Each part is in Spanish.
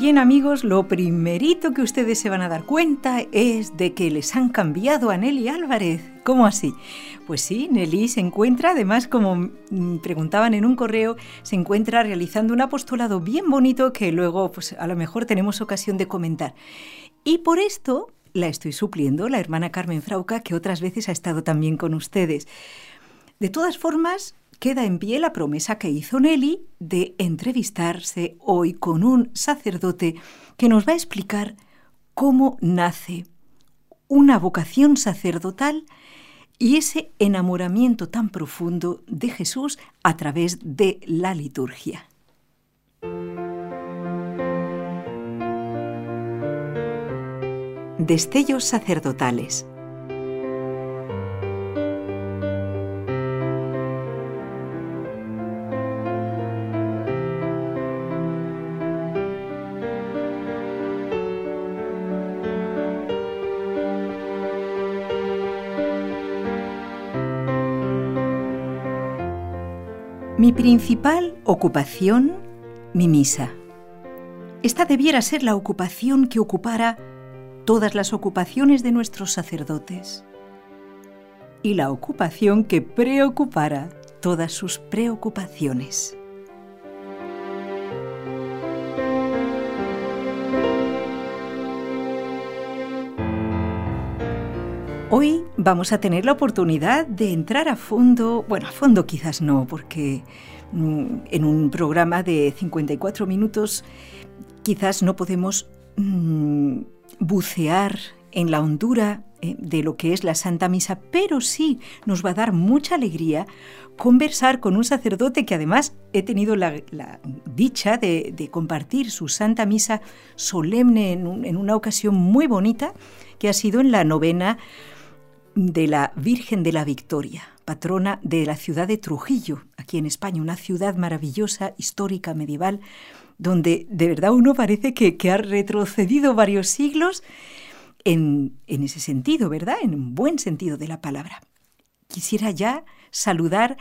Bien amigos, lo primerito que ustedes se van a dar cuenta es de que les han cambiado a Nelly Álvarez. ¿Cómo así? Pues sí, Nelly se encuentra, además como mm, preguntaban en un correo, se encuentra realizando un apostolado bien bonito que luego pues a lo mejor tenemos ocasión de comentar. Y por esto la estoy supliendo, la hermana Carmen Frauca, que otras veces ha estado también con ustedes. De todas formas, queda en pie la promesa que hizo Nelly de entrevistarse hoy con un sacerdote que nos va a explicar cómo nace una vocación sacerdotal y ese enamoramiento tan profundo de Jesús a través de la liturgia. Destellos sacerdotales Mi principal ocupación, mi misa. Esta debiera ser la ocupación que ocupara todas las ocupaciones de nuestros sacerdotes y la ocupación que preocupara todas sus preocupaciones. Hoy vamos a tener la oportunidad de entrar a fondo, bueno, a fondo quizás no, porque mm, en un programa de 54 minutos quizás no podemos mm, bucear en la hondura eh, de lo que es la Santa Misa, pero sí nos va a dar mucha alegría conversar con un sacerdote que además he tenido la, dicha de, compartir su Santa Misa solemne en una ocasión muy bonita, que ha sido en la novena de la Virgen de la Victoria, patrona de la ciudad de Trujillo, aquí en España, una ciudad maravillosa, histórica, medieval, donde de verdad uno parece que, ha retrocedido varios siglos en, en ese sentido, ¿verdad? En un buen sentido de la palabra. Quisiera ya saludar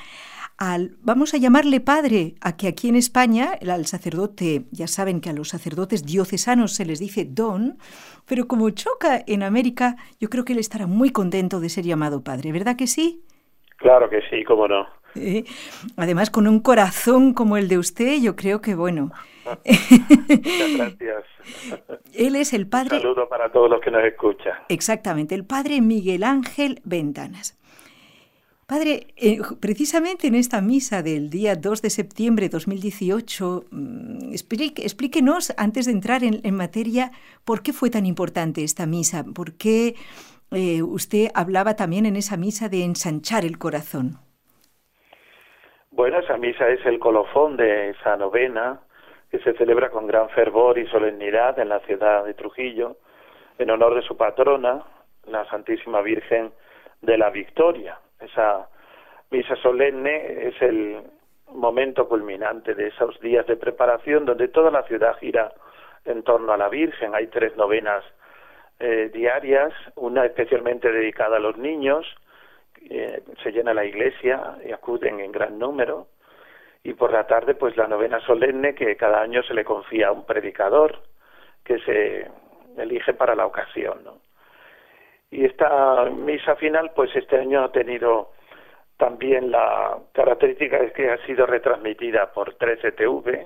al, vamos a llamarle padre, a que aquí en España al sacerdote, ya saben que a los sacerdotes diocesanos se les dice don, pero como choca en América, yo creo que él estará muy contento de ser llamado padre, ¿verdad que sí? Claro que sí, cómo no. Eh, además, con un corazón como el de usted, yo creo que bueno. Muchas gracias. Él es el padre. Un saludo para todos los que nos escuchan. Exactamente, el padre Miguel Ángel Ventanas. Padre, eh, precisamente en esta misa del día 2 de septiembre de 2018, mm, explíquenos, antes de entrar en, materia, por qué fue tan importante esta misa, por qué eh, usted hablaba también en esa misa de ensanchar el corazón. Bueno, esa misa es el colofón de esa novena que se celebra con gran fervor y solemnidad en la ciudad de Trujillo, en honor de su patrona, la Santísima Virgen de la Victoria esa misa solemne es el momento culminante de esos días de preparación donde toda la ciudad gira en torno a la Virgen. Hay tres novenas eh, diarias, una especialmente dedicada a los niños, eh, se llena la iglesia y acuden en gran número, y por la tarde pues la novena solemne que cada año se le confía a un predicador que se elige para la ocasión. ¿no? Y esta misa final, pues este año ha tenido también la característica de que ha sido retransmitida por 13TV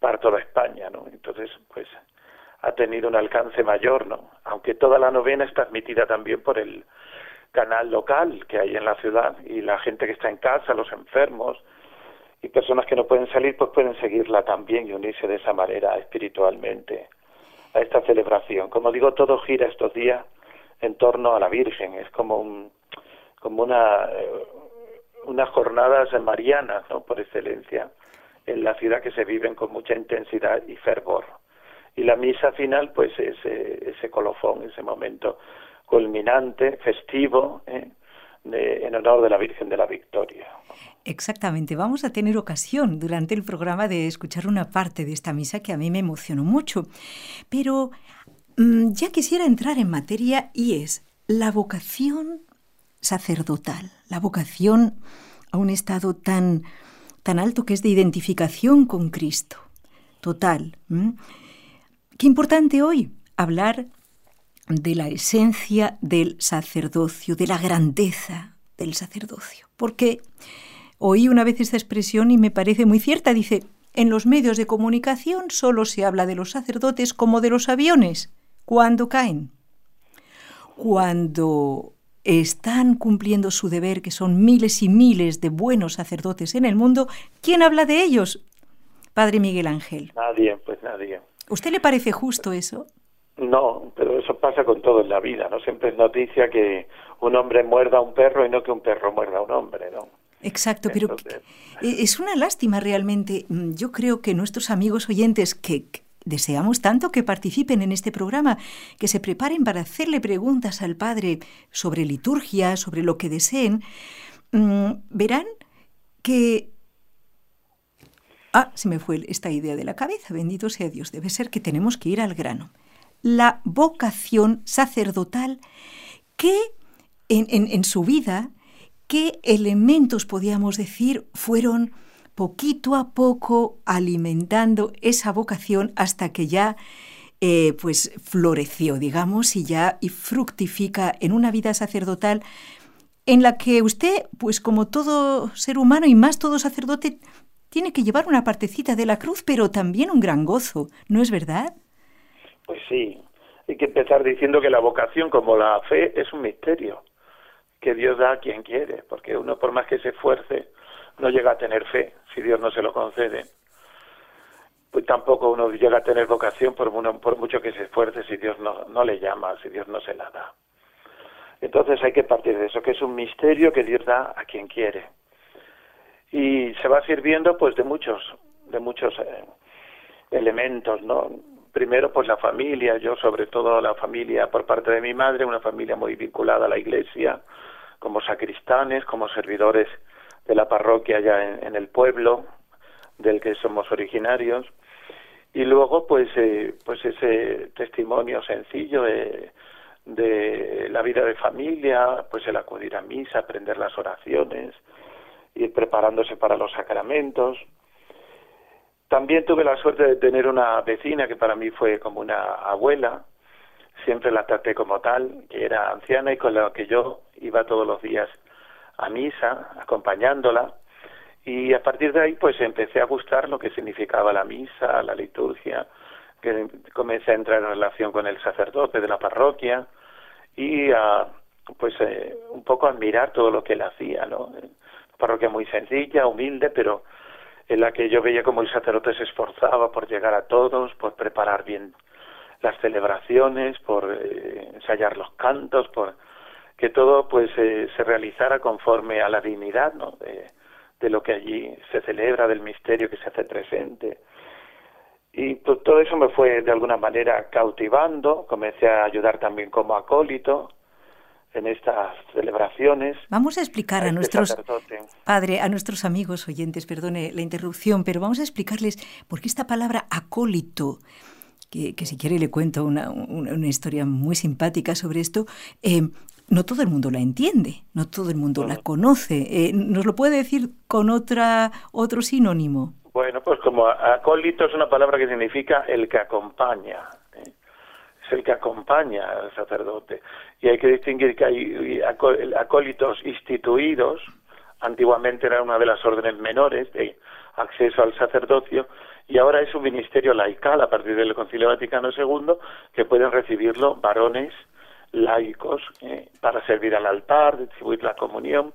para toda España, ¿no? Entonces, pues ha tenido un alcance mayor, ¿no? Aunque toda la novena es transmitida también por el canal local que hay en la ciudad y la gente que está en casa, los enfermos y personas que no pueden salir, pues pueden seguirla también y unirse de esa manera espiritualmente a esta celebración. Como digo, todo gira estos días en torno a la Virgen, es como como una eh, unas jornadas marianas, ¿no? Por excelencia. en la ciudad que se viven con mucha intensidad y fervor. Y la misa final, pues ese, ese colofón, ese momento culminante, festivo, ¿eh? en honor de la Virgen de la Victoria. Exactamente, vamos a tener ocasión durante el programa de escuchar una parte de esta misa que a mí me emocionó mucho. Pero ya quisiera entrar en materia y es la vocación sacerdotal, la vocación a un estado tan, tan alto que es de identificación con Cristo. Total. Qué importante hoy hablar de la esencia del sacerdocio, de la grandeza del sacerdocio. Porque oí una vez esta expresión y me parece muy cierta. Dice, en los medios de comunicación solo se habla de los sacerdotes como de los aviones, cuando caen. Cuando están cumpliendo su deber, que son miles y miles de buenos sacerdotes en el mundo, ¿quién habla de ellos? Padre Miguel Ángel. Nadie, pues nadie. ¿Usted le parece justo eso? No, pero eso pasa con todo en la vida, ¿no? Siempre es noticia que un hombre muerda a un perro y no que un perro muerda a un hombre, ¿no? Exacto, pero e, es una lástima realmente. Mm, yo creo que nuestros amigos oyentes que deseamos tanto que participen en este programa, que se preparen para hacerle preguntas al Padre sobre liturgia, sobre lo que deseen, mm, verán que Ah, se me fue esta idea de la cabeza, bendito sea Dios, debe ser que tenemos que ir al grano. La vocación sacerdotal que en, su vida, qué elementos, podríamos decir, fueron poquito a poco alimentando esa vocación hasta que ya eh, pues floreció, digamos, y ya y fructifica en una vida sacerdotal en la que usted, pues como todo ser humano y más todo sacerdote, tiene que llevar una partecita de la cruz, pero también un gran gozo, ¿no es verdad? Pues sí, hay que empezar diciendo que la vocación, como la fe, es un misterio que Dios da a quien quiere, porque uno por más que se esfuerce no llega a tener fe si Dios no se lo concede. Pues tampoco uno llega a tener vocación por, por mucho que se esfuerce si Dios no, no le llama, si Dios no se la da. Entonces hay que partir de eso, que es un misterio que Dios da a quien quiere. Y se va sirviendo pues de muchos, de muchos eh, elementos, ¿no? primero pues la familia, yo sobre todo la familia por parte de mi madre, una familia muy vinculada a la iglesia, como sacristanes, como servidores de la parroquia ya en, el pueblo del que somos originarios. Y luego pues eh, pues ese testimonio sencillo de, de la vida de familia, pues el acudir a misa, aprender las oraciones, ir preparándose para los sacramentos, también tuve la suerte de tener una vecina que para mí fue como una abuela, siempre la traté como tal, que era anciana y con la que yo iba todos los días a misa, acompañándola, y a partir de ahí pues empecé a gustar lo que significaba la misa, la liturgia, que comencé a entrar en relación con el sacerdote de la parroquia y a pues eh, un poco admirar todo lo que él hacía, ¿no? parroquia muy sencilla, humilde, pero en la que yo veía como el sacerdote se esforzaba por llegar a todos, por preparar bien las celebraciones, por eh, ensayar los cantos, por que todo pues eh, se realizara conforme a la dignidad ¿no? de, de, lo que allí se celebra, del misterio que se hace presente. Y pues, todo eso me fue de alguna manera cautivando, comencé a ayudar también como acólito, en estas celebraciones. Vamos a explicar a, este nuestros padre, a nuestros amigos oyentes, perdone la interrupción, pero vamos a explicarles por qué esta palabra acólito, que, si quiere le cuento una, una, historia muy simpática sobre esto. Eh, no todo el mundo la entiende, no todo el mundo la conoce. Eh, ¿Nos lo puede decir con otra otro sinónimo? Bueno, pues como acólito es una palabra que significa el que acompaña es el que acompaña al sacerdote. Y hay que distinguir que hay acólitos instituidos, antiguamente era una de las órdenes menores de acceso al sacerdocio, y ahora es un ministerio laical a partir del Concilio Vaticano II, que pueden recibirlo varones laicos eh, para servir al altar, distribuir la comunión.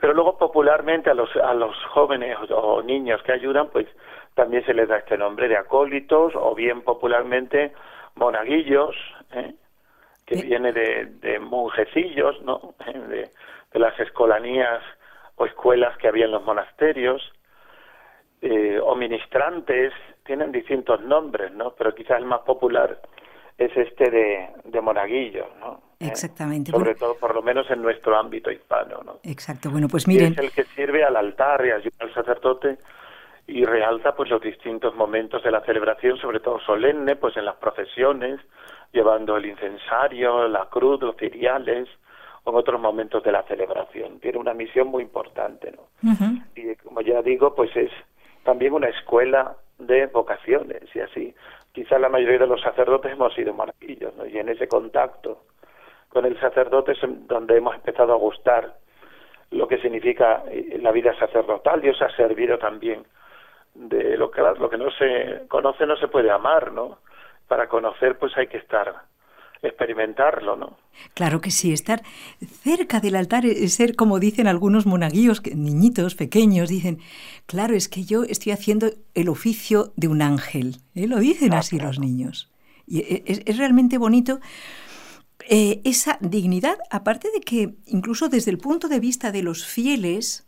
Pero luego popularmente a los, a los jóvenes o niños que ayudan, pues también se les da este nombre de acólitos o bien popularmente monaguillos, ¿eh? que viene de, de, monjecillos, ¿no? De, las escolanías o escuelas que había en los monasterios. eh, o ministrantes, tienen distintos nombres, ¿no? Pero quizás el más popular es este de, de monaguillo, ¿no? Eh, Exactamente. sobre todo, por lo menos en nuestro ámbito hispano, ¿no? Exacto. Bueno, pues miren. es el que sirve al altar y ayuda al sacerdote y realza pues los distintos momentos de la celebración, sobre todo solemne, pues en las procesiones, llevando el incensario, la cruz, los ciriales, o en otros momentos de la celebración. Tiene una misión muy importante, ¿no? Y como ya digo, pues es también una escuela de vocaciones y así. Quizás la mayoría de los sacerdotes hemos sido marquillos, ¿no? Y en ese contacto con el sacerdote es donde hemos empezado a gustar lo que significa eh, la vida sacerdotal. Dios ha servido también de lo que, lo que no se conoce no se puede amar, ¿no? Para conocer pues hay que estar experimentarlo, ¿no? Claro que sí, estar cerca del altar es ser, como dicen algunos monaguillos, niñitos pequeños, dicen, claro, es que yo estoy haciendo el oficio de un ángel, ¿eh? lo dicen ah, así los niños. Y e, es, realmente bonito eh, esa dignidad, aparte de que incluso desde el punto de vista de los fieles,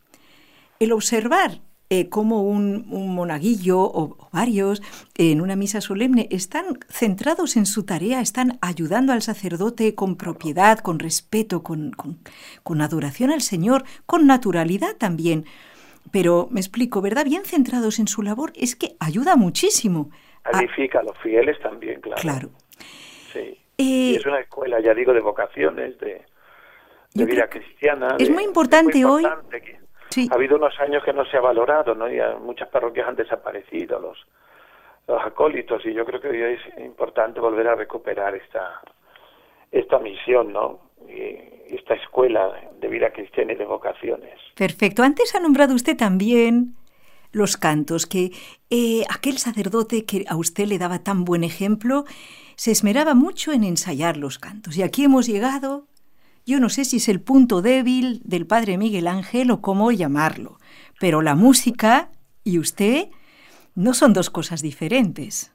el observar eh, como un, monaguillo o, varios en una misa solemne están centrados en su tarea, están ayudando al sacerdote con propiedad, con respeto, con, con, adoración al Señor, con naturalidad también. Pero me explico, ¿verdad? Bien centrados en su labor, es que ayuda muchísimo. Edifica a, los fieles también, claro. Claro. Sí. Eh, es una escuela, ya digo, de vocaciones, de, vida cristiana. Es muy importante, hoy. Ha habido unos años que no se ha valorado, ¿no? Y muchas parroquias han desaparecido, los, los acólitos, y yo creo que hoy es importante volver a recuperar esta, esta misión, ¿no? Y esta escuela de vida cristiana y de vocaciones. Perfecto. Antes ha nombrado usted también los cantos, que eh, aquel sacerdote que a usted le daba tan buen ejemplo se esmeraba mucho en ensayar los cantos. Y aquí hemos llegado yo no sé si es el punto débil del padre Miguel Ángel o cómo llamarlo, pero la música y usted no son dos cosas diferentes.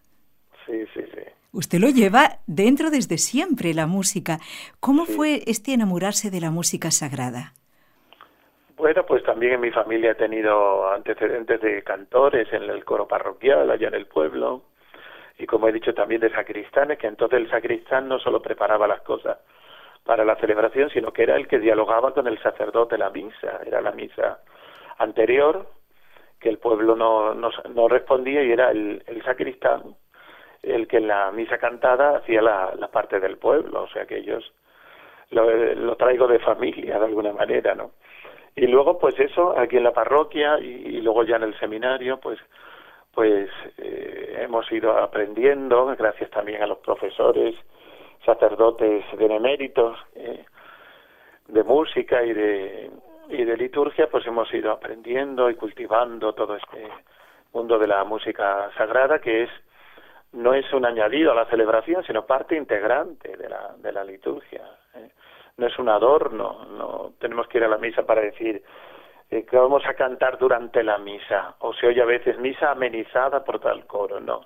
Sí, sí, sí. Usted lo lleva dentro desde siempre, la música. ¿Cómo fue este enamorarse de la música sagrada? Bueno, pues también en mi familia he tenido antecedentes de cantores en el coro parroquial allá en el pueblo y como he dicho también de sacristanes, que entonces el sacristán no solo preparaba las cosas para la celebración, sino que era el que dialogaba con el sacerdote la misa, era la misa anterior que el pueblo no, no, respondía y era el, el, sacristán el que en la misa cantada hacía la, la parte del pueblo, o sea que ellos lo, traigo de familia de alguna manera, ¿no? Y luego pues eso, aquí en la parroquia y, luego ya en el seminario, pues pues eh, hemos ido aprendiendo, gracias también a los profesores, sacerdotes beneméritos eh, de música y de, y de liturgia, pues hemos ido aprendiendo y cultivando todo este mundo de la música sagrada que es no es un añadido a la celebración, sino parte integrante de la, de la liturgia. Eh. No es un adorno, no tenemos que ir a la misa para decir eh, que vamos a cantar durante la misa, o se oye a veces misa amenizada por tal coro, no.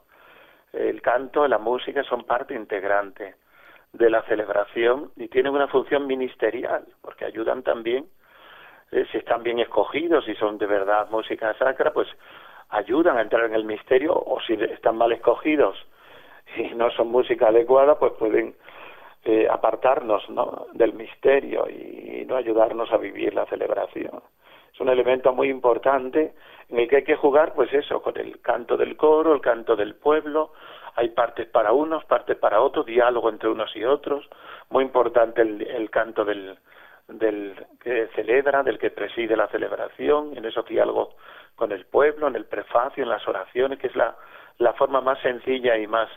El canto, la música son parte integrante de la celebración y tienen una función ministerial, porque ayudan también, eh, si están bien escogidos, si son de verdad música sacra, pues ayudan a entrar en el misterio, o si están mal escogidos y no son música adecuada, pues pueden eh, apartarnos ¿no? del misterio y no ayudarnos a vivir la celebración. Es un elemento muy importante en el que hay que jugar, pues eso, con el canto del coro, el canto del pueblo, hay partes para unos, partes para otros, diálogo entre unos y otros, muy importante el, canto del, del que celebra, del que preside la celebración, en esos diálogos con el pueblo, en el prefacio, en las oraciones, que es la, la forma más sencilla y más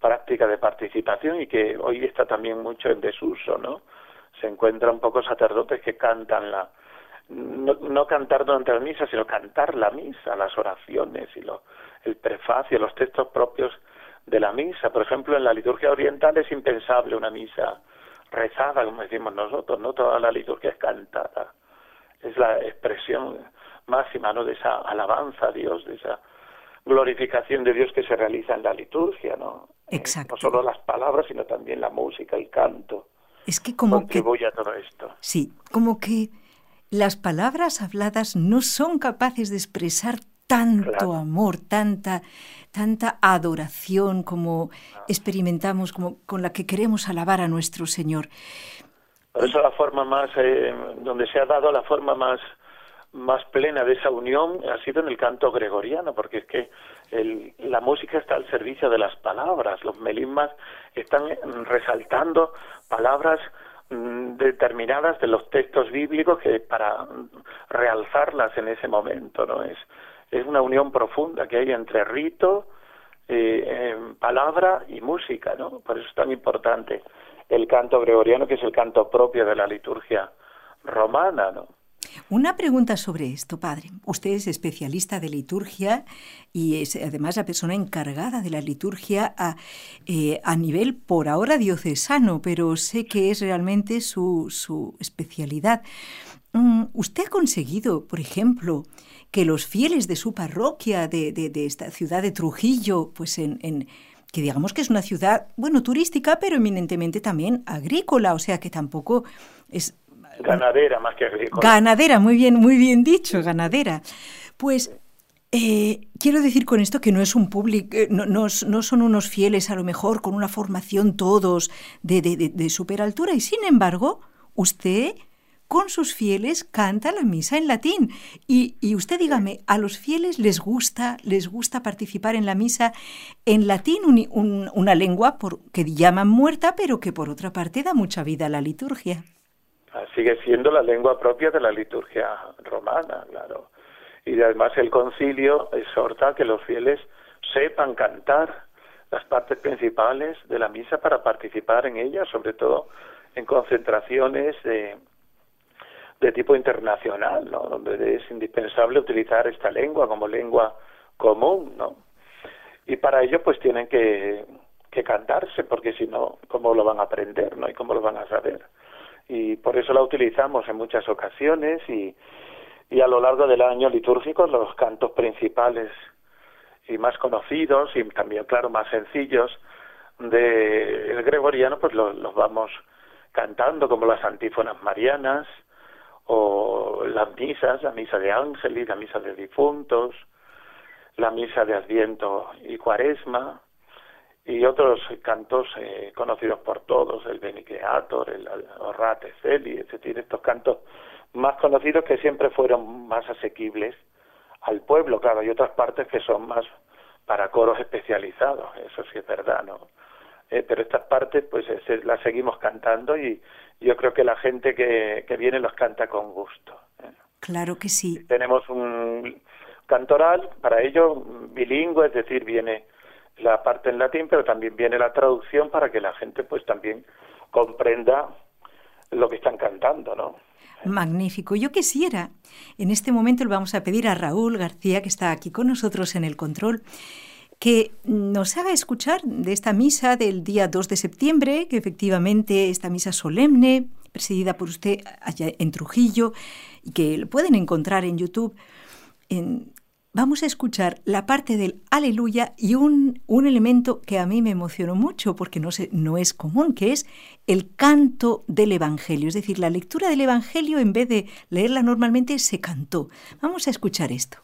práctica de participación y que hoy está también mucho en desuso, ¿no? Se encuentran pocos sacerdotes que cantan la, no, no cantar durante la misa, sino cantar la misa, las oraciones y lo, el prefacio, los textos propios de la misa. Por ejemplo, en la liturgia oriental es impensable una misa rezada, como decimos nosotros, no toda la liturgia es cantada. Es la expresión máxima ¿no? de esa alabanza a Dios, de esa glorificación de Dios que se realiza en la liturgia, ¿no? Eh, Exacto. no solo las palabras, sino también la música, el canto. Es que como que a todo esto. Sí, como que las palabras habladas no son capaces de expresar tanto amor, tanta, tanta adoración como experimentamos, como con la que queremos alabar a nuestro Señor. Por eso la forma más, eh, donde se ha dado la forma más, más plena de esa unión ha sido en el canto gregoriano, porque es que el, la música está al servicio de las palabras, los melismas están resaltando palabras mm, determinadas de los textos bíblicos que para realzarlas en ese momento, ¿no? Es, es una unión profunda que hay entre rito, eh, palabra y música, ¿no? Por eso es tan importante el canto gregoriano, que es el canto propio de la liturgia romana, ¿no? Una pregunta sobre esto, padre. Usted es especialista de liturgia y es además la persona encargada de la liturgia a, eh, a nivel por ahora diocesano, pero sé que es realmente su, su especialidad. Mm, ¿Usted ha conseguido, por ejemplo, que los fieles de su parroquia, de, de, esta ciudad de Trujillo, pues en, en, que digamos que es una ciudad, bueno, turística, pero eminentemente también agrícola, o sea que tampoco es... Ganadera más que agrícola. Ganadera, muy bien, muy bien dicho, ganadera. Pues eh, quiero decir con esto que no es un público, eh, no, no, no, son unos fieles a lo mejor con una formación todos de, de, de, de super altura y sin embargo usted con sus fieles canta la misa en latín. Y, y, usted dígame, ¿a los fieles les gusta, les gusta participar en la misa en latín, una lengua por, que llaman muerta, pero que por otra parte da mucha vida a la liturgia? Ah, sigue siendo la lengua propia de la liturgia romana, claro. Y además el concilio exhorta a que los fieles sepan cantar las partes principales de la misa para participar en ella, sobre todo en concentraciones de de tipo internacional, ¿no? Donde es indispensable utilizar esta lengua como lengua común, ¿no? Y para ello, pues tienen que, que cantarse, porque si no, ¿cómo lo van a aprender, no? Y cómo lo van a saber. Y por eso la utilizamos en muchas ocasiones y, y a lo largo del año litúrgico los cantos principales y más conocidos y también, claro, más sencillos del gregoriano, pues los, los vamos cantando como las antífonas marianas, o las misas, la misa de ángeles, la misa de difuntos, la misa de Adviento y Cuaresma, y otros cantos eh, conocidos por todos, el Beniqueator, el Orate Celi, es estos cantos más conocidos que siempre fueron más asequibles al pueblo, claro, hay otras partes que son más para coros especializados, eso sí es verdad, ¿no? Eh, pero estas partes pues eh, las seguimos cantando y, yo creo que la gente que, que viene los canta con gusto. ¿eh? Claro que sí. Tenemos un cantoral, para ello bilingüe, es decir, viene la parte en latín, pero también viene la traducción para que la gente pues también comprenda lo que están cantando, ¿no? Magnífico. Yo quisiera, en este momento le vamos a pedir a Raúl García, que está aquí con nosotros en el control, que nos haga escuchar de esta misa del día 2 de septiembre, que efectivamente esta misa solemne, presidida por usted allá en Trujillo, y que lo pueden encontrar en YouTube. vamos a escuchar la parte del aleluya y un, un, elemento que a mí me emocionó mucho porque no, se, no es común, que es el canto del Evangelio. Es decir, la lectura del Evangelio en vez de leerla normalmente se cantó. Vamos a escuchar esto.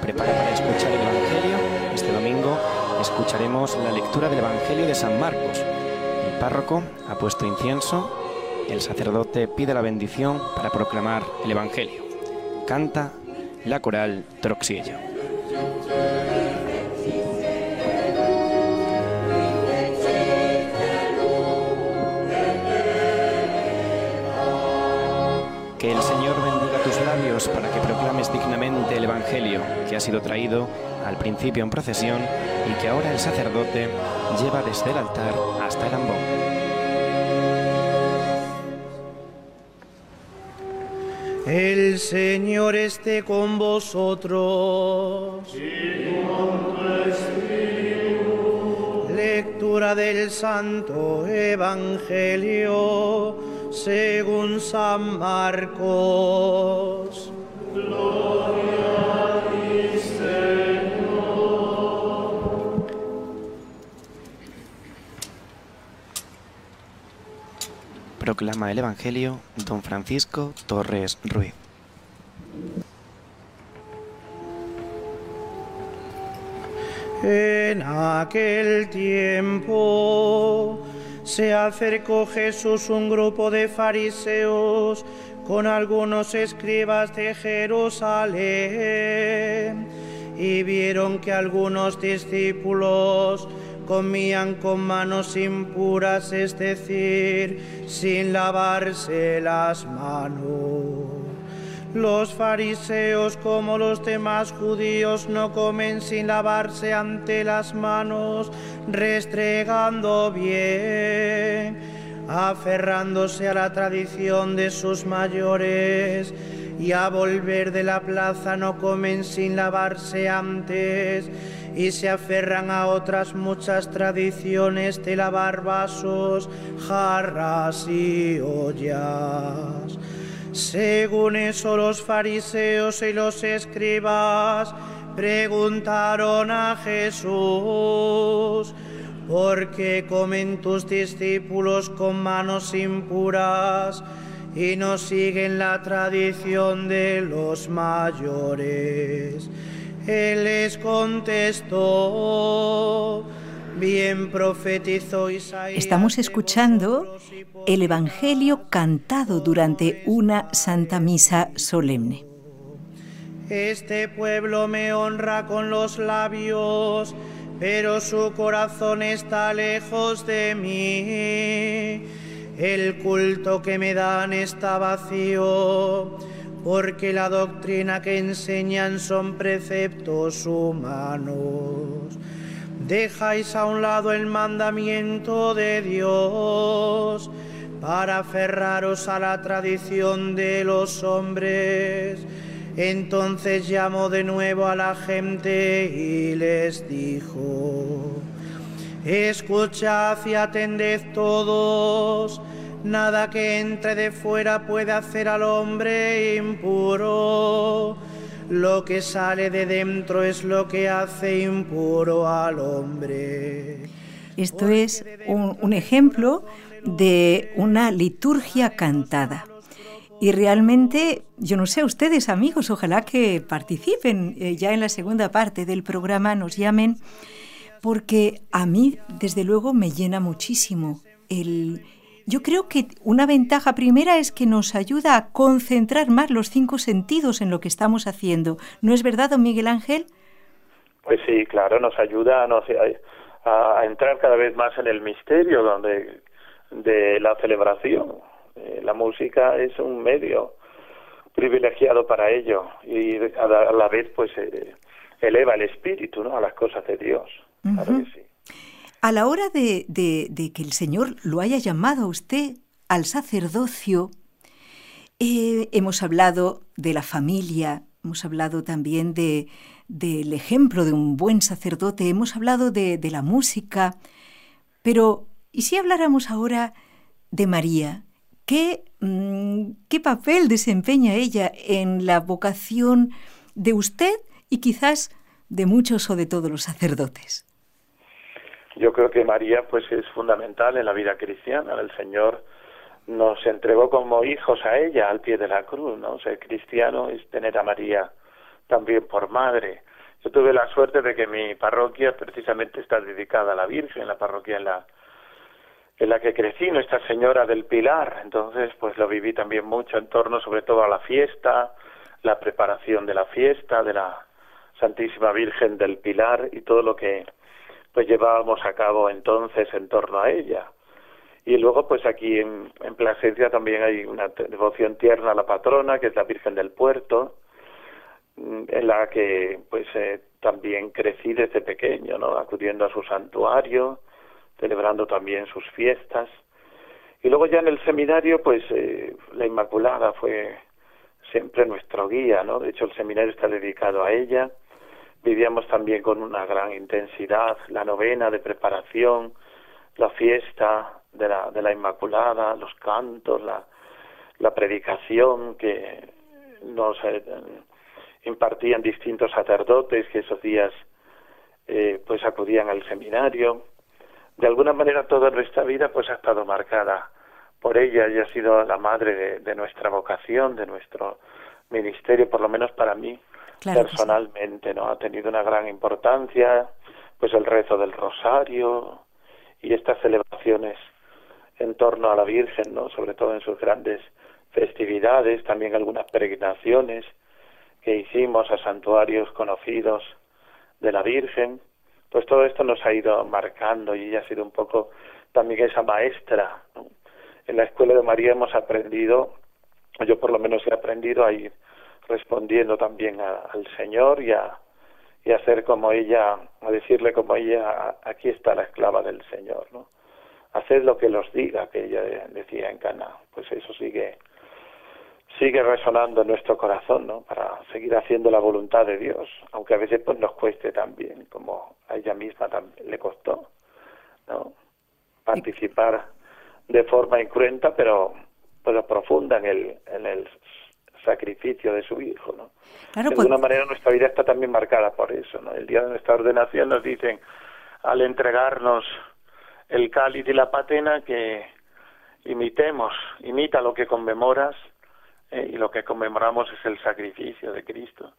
Prepare para escuchar el Evangelio. Este domingo escucharemos la lectura del Evangelio de San Marcos. El párroco ha puesto incienso, el sacerdote pide la bendición para proclamar el Evangelio. Canta la coral Troxiello. Que ha sido traído al principio en procesión y que ahora el sacerdote lleva desde el altar hasta el ambón. El Señor esté con vosotros. Y con tu espíritu. Lectura del Santo Evangelio según San Marcos. Proclama el Evangelio don Francisco Torres Ruiz. En aquel tiempo se acercó Jesús un grupo de fariseos con algunos escribas de Jerusalén y vieron que algunos discípulos comían con manos impuras, es decir, sin lavarse las manos. Los fariseos como los demás judíos no comen sin lavarse ante las manos, restregando bien, aferrándose a la tradición de sus mayores y a volver de la plaza no comen sin lavarse antes y se aferran a otras muchas tradiciones de lavar vasos, jarras y ollas. Según eso los fariseos y los escribas preguntaron a Jesús, ¿por qué comen tus discípulos con manos impuras y no siguen la tradición de los mayores? Él les contestó, bien profetizó Isaías. Estamos escuchando el Evangelio cantado durante una Santa Misa solemne. Este pueblo me honra con los labios, pero su corazón está lejos de mí. El culto que me dan está vacío porque la doctrina que enseñan son preceptos humanos. Dejáis a un lado el mandamiento de Dios para aferraros a la tradición de los hombres. Entonces llamó de nuevo a la gente y les dijo, escuchad y atended todos Nada que entre de fuera puede hacer al hombre impuro. Lo que sale de dentro es lo que hace impuro al hombre. Esto es un, ejemplo de una liturgia cantada. Y realmente, yo no sé, ustedes amigos, ojalá que participen eh, ya en la segunda parte del programa, nos llamen, porque a mí, desde luego, me llena muchísimo el, yo creo que una ventaja primera es que nos ayuda a concentrar más los cinco sentidos en lo que estamos haciendo. ¿No es verdad, don Miguel Ángel? Pues sí, claro, nos ayuda a, a, entrar cada vez más en el misterio donde, de la celebración. Eh, la música es un medio privilegiado para ello y a la, vez pues eh, eleva el espíritu ¿no? a las cosas de Dios. Claro que sí. A la hora de, que el Señor lo haya llamado a usted al sacerdocio, eh, hemos hablado de la familia, hemos hablado también de, del ejemplo de un buen sacerdote, hemos hablado de, la música, pero ¿y si habláramos ahora de María? ¿Qué, mm, ¿Qué papel desempeña ella en la vocación de usted y quizás de muchos o de todos los sacerdotes? Yo creo que María pues es fundamental en la vida cristiana. El Señor nos entregó como hijos a ella al pie de la cruz, ¿no? Ser cristiano es tener a María también por madre. Yo tuve la suerte de que mi parroquia precisamente está dedicada a la Virgen, la parroquia en la en la que crecí, Nuestra Señora del Pilar. Entonces, pues lo viví también mucho en torno sobre todo a la fiesta, la preparación de la fiesta de la Santísima Virgen del Pilar y todo lo que pues llevábamos a cabo entonces en torno a ella. Y luego, pues aquí en, en Plasencia también hay una devoción tierna a la patrona, que es la Virgen del Puerto, mm, en la que pues eh, también crecí desde pequeño, ¿no? Acudiendo a su santuario, celebrando también sus fiestas. Y luego ya en el seminario, pues eh, la Inmaculada fue siempre nuestro guía, ¿no? De hecho, el seminario está dedicado a ella vivíamos también con una gran intensidad la novena de preparación, la fiesta de la, de la Inmaculada, los cantos, la, la predicación que nos eh, impartían distintos sacerdotes que esos días eh, pues acudían al seminario. De alguna manera toda nuestra vida pues ha estado marcada por ella, ella ha sido la madre de, nuestra vocación, de nuestro ministerio, por lo menos para mí personalmente, ¿no? Ha tenido una gran importancia, pues el rezo del rosario y estas celebraciones en torno a la Virgen, ¿no? Sobre todo en sus grandes festividades, también algunas peregrinaciones que hicimos a santuarios conocidos de la Virgen, pues todo esto nos ha ido marcando y ella ha sido un poco también esa maestra. En la escuela de María hemos aprendido, yo por lo menos he aprendido a ir respondiendo también al Señor y a, y hacer como ella, a decirle como ella, aquí está la esclava del Señor, ¿no? Haced lo que los diga, que ella decía en Cana. Pues eso sigue sigue resonando en nuestro corazón, ¿no? Para seguir haciendo la voluntad de Dios, aunque a veces pues nos cueste también, como a ella misma le costó, ¿no? Participar de forma incruenta, pero pero profunda en el en el sacrificio de su hijo, ¿no? de pues alguna manera nuestra vida está también marcada por eso, ¿no? El día de nuestra ordenación nos dicen al entregarnos el cáliz y la patena que imitemos, imita lo que conmemoras eh, y lo que conmemoramos es el sacrificio de Cristo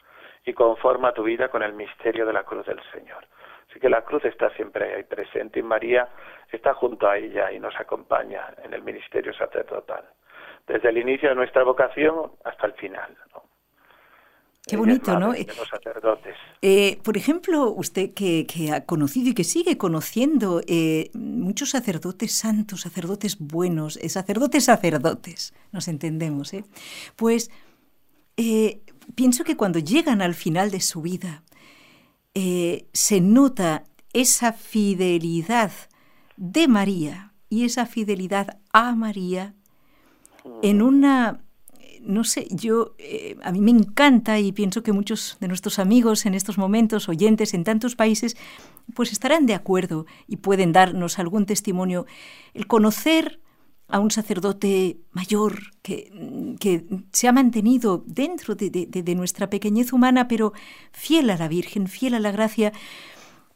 y conforma tu vida con el misterio de la cruz del Señor. Así que la cruz está siempre ahí presente y María está junto a ella y nos acompaña en el ministerio sacerdotal, desde el inicio de nuestra vocación hasta el final. ¿no? Qué bonito, ¿no? los sacerdotes. Eh, por ejemplo, usted que, ha conocido y que sigue conociendo eh, muchos sacerdotes santos, sacerdotes buenos, eh, sacerdotes sacerdotes, nos entendemos, ¿eh? Pues pienso que cuando llegan al final de su vida, se nota esa fidelidad de María y esa fidelidad a María en una no sé, yo, eh, a mí me encanta y pienso que muchos de nuestros amigos en estos momentos, oyentes en tantos países, pues estarán de acuerdo y pueden darnos algún testimonio. El conocer a un sacerdote mayor que, que se ha mantenido dentro de, de, nuestra pequeñez humana, pero fiel a la Virgen, fiel a la gracia,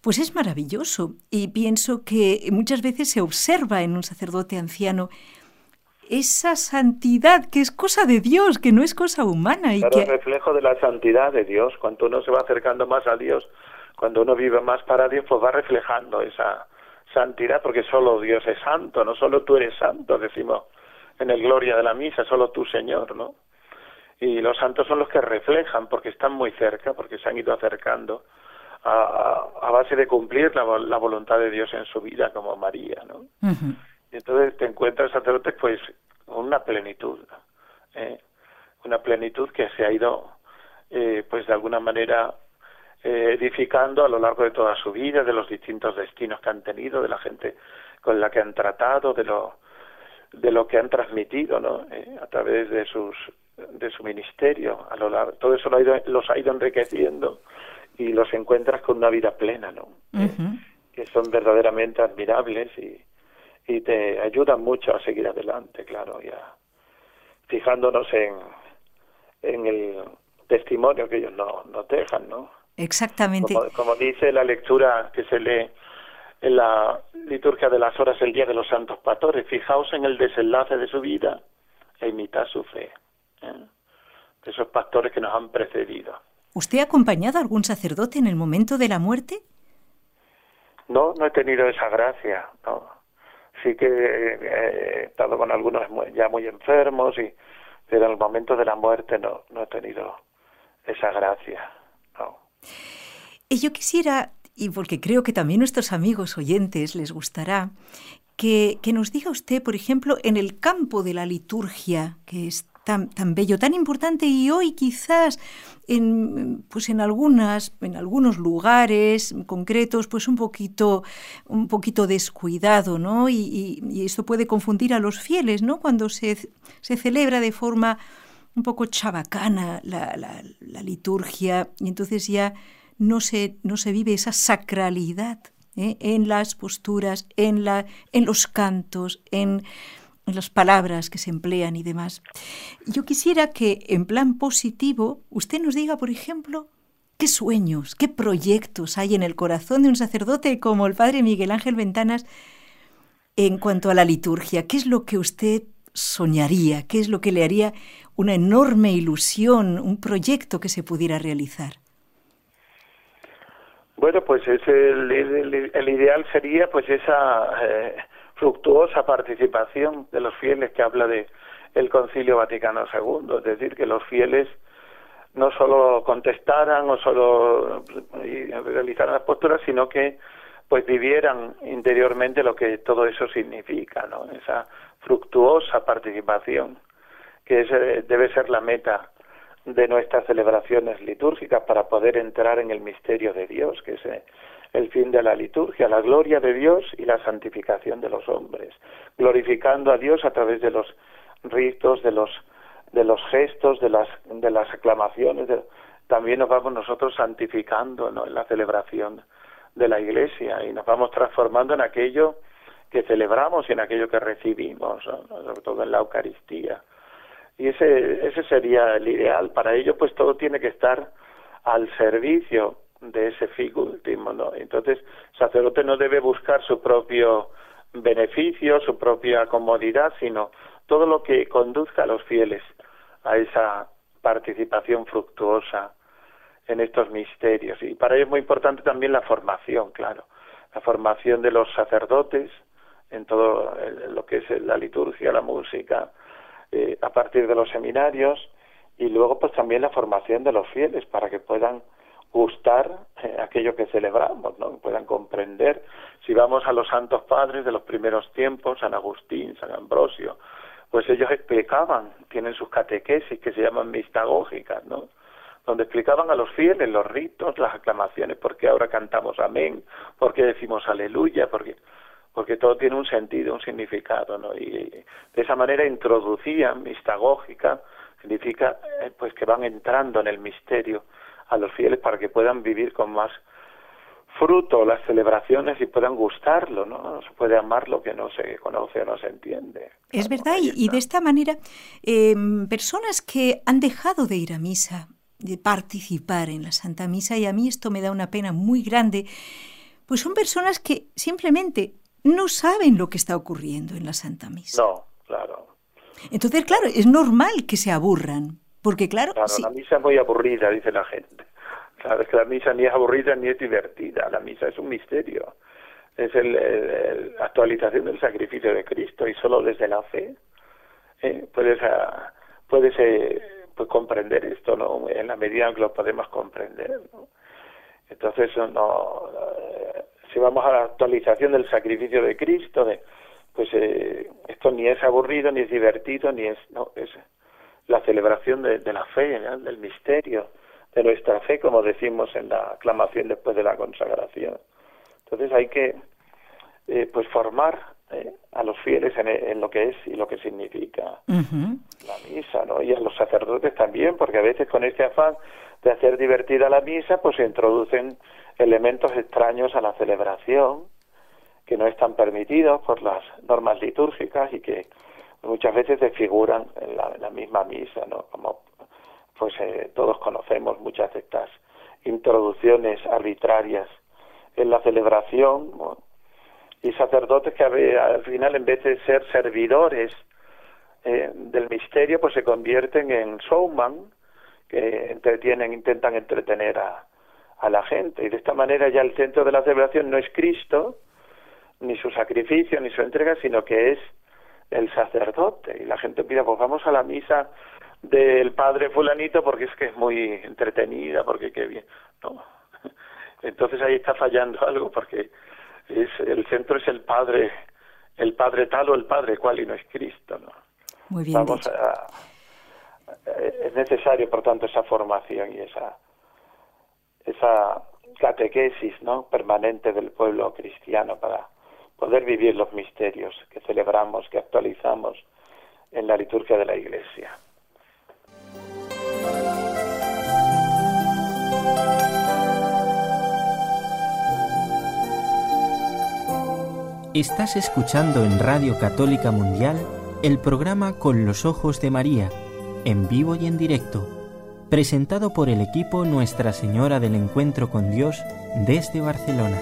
pues es maravilloso. Y pienso que muchas veces se observa en un sacerdote anciano esa santidad que es cosa de Dios, que no es cosa humana. Y que... reflejo de la santidad de Dios. Cuando uno se va acercando más a Dios, cuando uno vive más para Dios, pues va reflejando esa santidad, porque solo Dios es santo, no solo tú eres santo, decimos en el Gloria de la Misa, solo tú, Señor, ¿no? Y los santos son los que reflejan, porque están muy cerca, porque se han ido acercando a, a base de cumplir la, la, voluntad de Dios en su vida, como María, ¿no? Y entonces te encuentras sacerdotes pues con una plenitud, ¿eh? una plenitud que se ha ido eh, pues de alguna manera eh, edificando a lo largo de toda su vida, de los distintos destinos que han tenido, de la gente con la que han tratado, de lo de lo que han transmitido, ¿no? Eh, a través de sus de su ministerio, a lo largo, todo eso lo ha ido, los ha ido enriqueciendo y los encuentras con una vida plena, ¿no? que son verdaderamente admirables y, y te ayudan mucho a seguir adelante, claro, ya fijándonos en, en el testimonio que ellos no, nos dejan, ¿no? Exactamente. Como, dice la lectura que se lee en la liturgia de las horas el día de los santos pastores, fijaos en el desenlace de su vida e imitad su fe. ¿eh? esos pastores que nos han precedido. ¿Usted ha acompañado a algún sacerdote en el momento de la muerte? No, no he tenido esa gracia, no sí que eh, he estado con algunos ya muy enfermos y pero en el momento de la muerte no, no he tenido esa gracia. No. Y yo quisiera, y porque creo que también nuestros amigos oyentes les gustará, que, que nos diga usted, por ejemplo, en el campo de la liturgia, que es tan, bello, tan importante y hoy quizás en, pues en, algunas, en algunos lugares concretos pues un poquito, un poquito descuidado, ¿no? Y, esto puede confundir a los fieles, ¿no? Cuando se, se celebra de forma un poco chabacana la, la, liturgia y entonces ya no se, no se vive esa sacralidad ¿eh? en las posturas, en, la, en los cantos, en en las palabras que se emplean y demás. Yo quisiera que en plan positivo usted nos diga, por ejemplo, qué sueños, qué proyectos hay en el corazón de un sacerdote como el padre Miguel Ángel Ventanas en cuanto a la liturgia. ¿Qué es lo que usted soñaría? ¿Qué es lo que le haría una enorme ilusión, un proyecto que se pudiera realizar? Bueno, pues es el, el, ideal sería pues esa eh, fructuosa participación de los fieles que habla de el Concilio Vaticano II, es decir, que los fieles no solo contestaran o solo realizaran las posturas, sino que pues vivieran interiormente lo que todo eso significa, ¿no? Esa fructuosa participación que eh, debe ser la meta de nuestras celebraciones litúrgicas para poder entrar en el misterio de Dios, que es eh, el fin de la liturgia, la gloria de Dios y la santificación de los hombres, glorificando a Dios a través de los ritos, de los de los gestos, de las de las aclamaciones, también nos vamos nosotros santificando en la celebración de la Iglesia y nos vamos transformando en aquello que celebramos y en aquello que recibimos, sobre todo en la Eucaristía. Y ese, ese sería el ideal. Para ello, pues todo tiene que estar al servicio de ese fin último, ¿no? Entonces, sacerdote no debe buscar su propio beneficio, su propia comodidad, sino todo lo que conduzca a los fieles a esa participación fructuosa en estos misterios. Y para ello es muy importante también la formación, claro, la formación de los sacerdotes en todo lo que es la liturgia, la música, eh, a partir de los seminarios, y luego pues también la formación de los fieles para que puedan gustar eh, aquello que celebramos, ¿no? puedan comprender. Si vamos a los santos padres de los primeros tiempos, San Agustín, San Ambrosio, pues ellos explicaban, tienen sus catequesis que se llaman mistagógicas, ¿no? donde explicaban a los fieles los ritos, las aclamaciones, por qué ahora cantamos amén, por qué decimos aleluya, porque porque todo tiene un sentido, un significado, ¿no? Y de esa manera introducían mistagógica, significa eh, pues que van entrando en el misterio a los fieles para que puedan vivir con más fruto las celebraciones y puedan gustarlo, ¿no? No se puede amar lo que no se conoce o no se entiende. Es verdad, y, de esta manera, em, personas que han dejado de ir a misa, de participar en la Santa Misa, y a mí esto me da una pena muy grande, pues son personas que simplemente no saben lo que está ocurriendo en la Santa Misa. No, claro. Entonces, claro, es normal que se aburran, porque claro... Claro, la misa es muy aburrida, dice la gente. Claro, es que la misa ni es aburrida ni es divertida, la misa es un misterio. Es la actualización del sacrificio de Cristo y solo desde la fe eh, puedes, ah, puedes eh, pues comprender esto, ¿no? En la medida en que lo podemos comprender, ¿no? Entonces, no, eh, si vamos a la actualización del sacrificio de Cristo, de, pues eh, esto ni es aburrido, ni es divertido, ni es, no, es la celebración de, la fe, del misterio de nuestra fe, como decimos en la aclamación después de la consagración. Entonces hay que eh, pues formar eh, a los fieles en, lo que es y lo que significa la misa, ¿no? Y a los sacerdotes también, porque a veces con este afán de hacer divertida la misa, pues se introducen elementos extraños a la celebración que no están permitidos por las normas litúrgicas y que muchas veces desfiguran en la, misma misa, ¿no? Como pues eh, todos conocemos muchas de estas introducciones arbitrarias en la celebración y sacerdotes que al final en vez de ser servidores eh, del misterio pues se convierten en showman que entretienen intentan entretener a, a la gente y de esta manera ya el centro de la celebración no es Cristo ni su sacrificio ni su entrega sino que es el sacerdote. Y la gente pide pues vamos a la misa del padre fulanito porque es que es muy entretenida porque qué bien no. Entonces ahí está fallando algo porque es el centro es el padre el padre tal o el padre cual y no es Cristo no muy bien vamos a es necesario por tanto esa formación y esa esa catequesis ¿no? permanente del pueblo cristiano para poder vivir los misterios que celebramos, que actualizamos en la liturgia de la Iglesia. Estás escuchando en Radio Católica Mundial el programa Con los Ojos de María, en vivo y en directo presentado por el equipo Nuestra Señora del Encuentro con Dios desde Barcelona.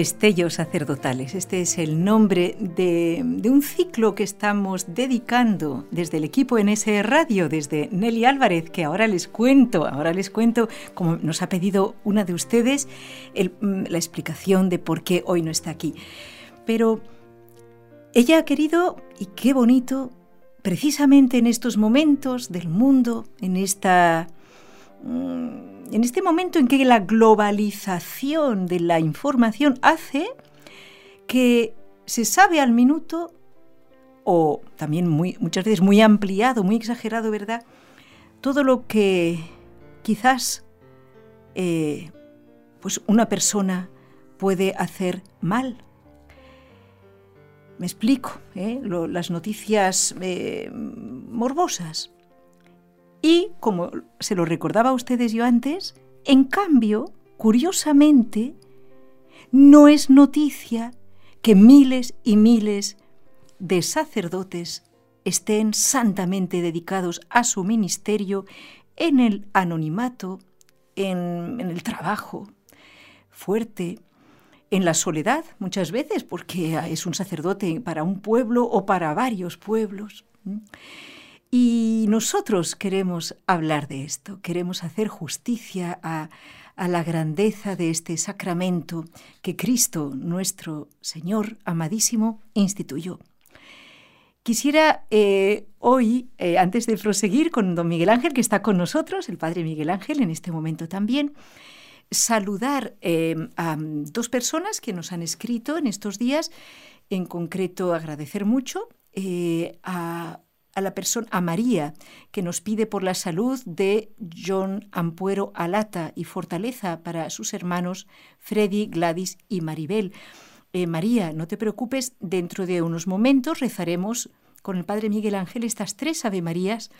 Destellos sacerdotales. Este es el nombre de, un ciclo que estamos dedicando desde el equipo NSE Radio, desde Nelly Álvarez, que ahora les cuento, ahora les cuento, como nos ha pedido una de ustedes, mm, la explicación de por qué hoy no está aquí. Pero ella ha querido, y qué bonito, precisamente en estos momentos del mundo, en esta en este momento en que la globalización de la información hace que se sabe al minuto, o también muchas veces muy ampliado, muy exagerado, ¿verdad? Todo lo que quizás eh, pues una persona puede hacer mal. Me explico, ¿eh? las noticias eh, morbosas, y, como se lo recordaba a ustedes yo antes, en cambio, curiosamente, no es noticia que miles y miles de sacerdotes estén santamente dedicados a su ministerio en el anonimato, en, el trabajo fuerte, en la soledad muchas veces, porque es un sacerdote para un pueblo o para varios pueblos. Y nosotros queremos hablar de esto, queremos hacer justicia a, la grandeza de este sacramento que Cristo, nuestro Señor amadísimo, instituyó. Quisiera eh, hoy, eh, antes de proseguir con don Miguel Ángel, que está con nosotros, el Padre Miguel Ángel en este momento también, saludar eh, a dos personas que nos han escrito en estos días, en concreto agradecer mucho a a la persona, a María, que nos pide por la salud de John Ampuero Alata y fortaleza para sus hermanos Freddy, Gladys y Maribel. Eh, María, no te preocupes, dentro de unos momentos rezaremos con el Padre Miguel Ángel estas tres Ave Marías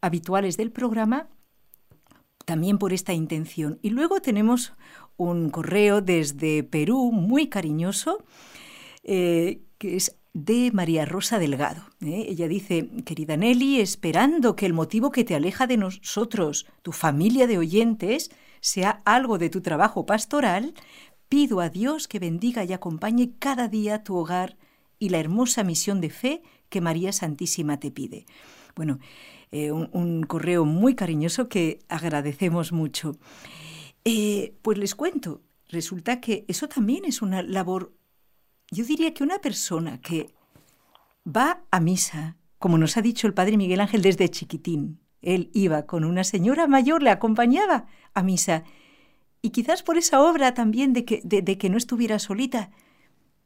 habituales del programa, también por esta intención. Y luego tenemos un correo desde Perú muy cariñoso, eh, que es de María Rosa Delgado. ¿eh? Ella dice, querida Nelly, esperando que el motivo que te aleja de nosotros, tu familia de oyentes, sea algo de tu trabajo pastoral, pido a Dios que bendiga y acompañe cada día tu hogar y la hermosa misión de fe que María Santísima te pide. Bueno, eh, un, correo muy cariñoso que agradecemos mucho. Eh, pues les cuento, resulta que eso también es una labor yo diría que una persona que va a misa, como nos ha dicho el padre Miguel Ángel desde chiquitín, él iba con una señora mayor, le acompañaba a misa, y quizás por esa obra también de que, no estuviera solita,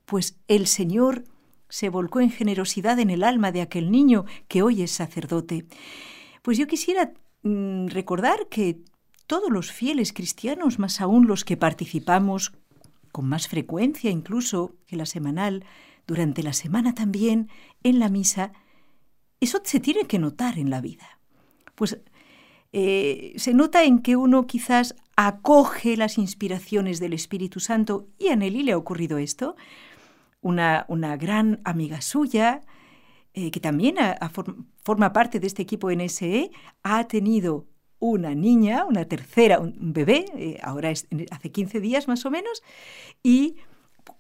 pues el Señor se volcó en generosidad en el alma de aquel niño que hoy es sacerdote. Pues yo quisiera mm, recordar que todos los fieles cristianos, más aún los que participamos con más frecuencia incluso que la semanal, durante la semana también, en la misa, eso se tiene que notar en la vida. Pues eh, se nota en que uno quizás acoge las inspiraciones del Espíritu Santo, y a Nelly le ha ocurrido esto, una, una gran amiga suya, eh, que también forma parte de este equipo NSE, ha tenido una niña, una tercera, un bebé, eh, ahora hace 15 días más o menos, y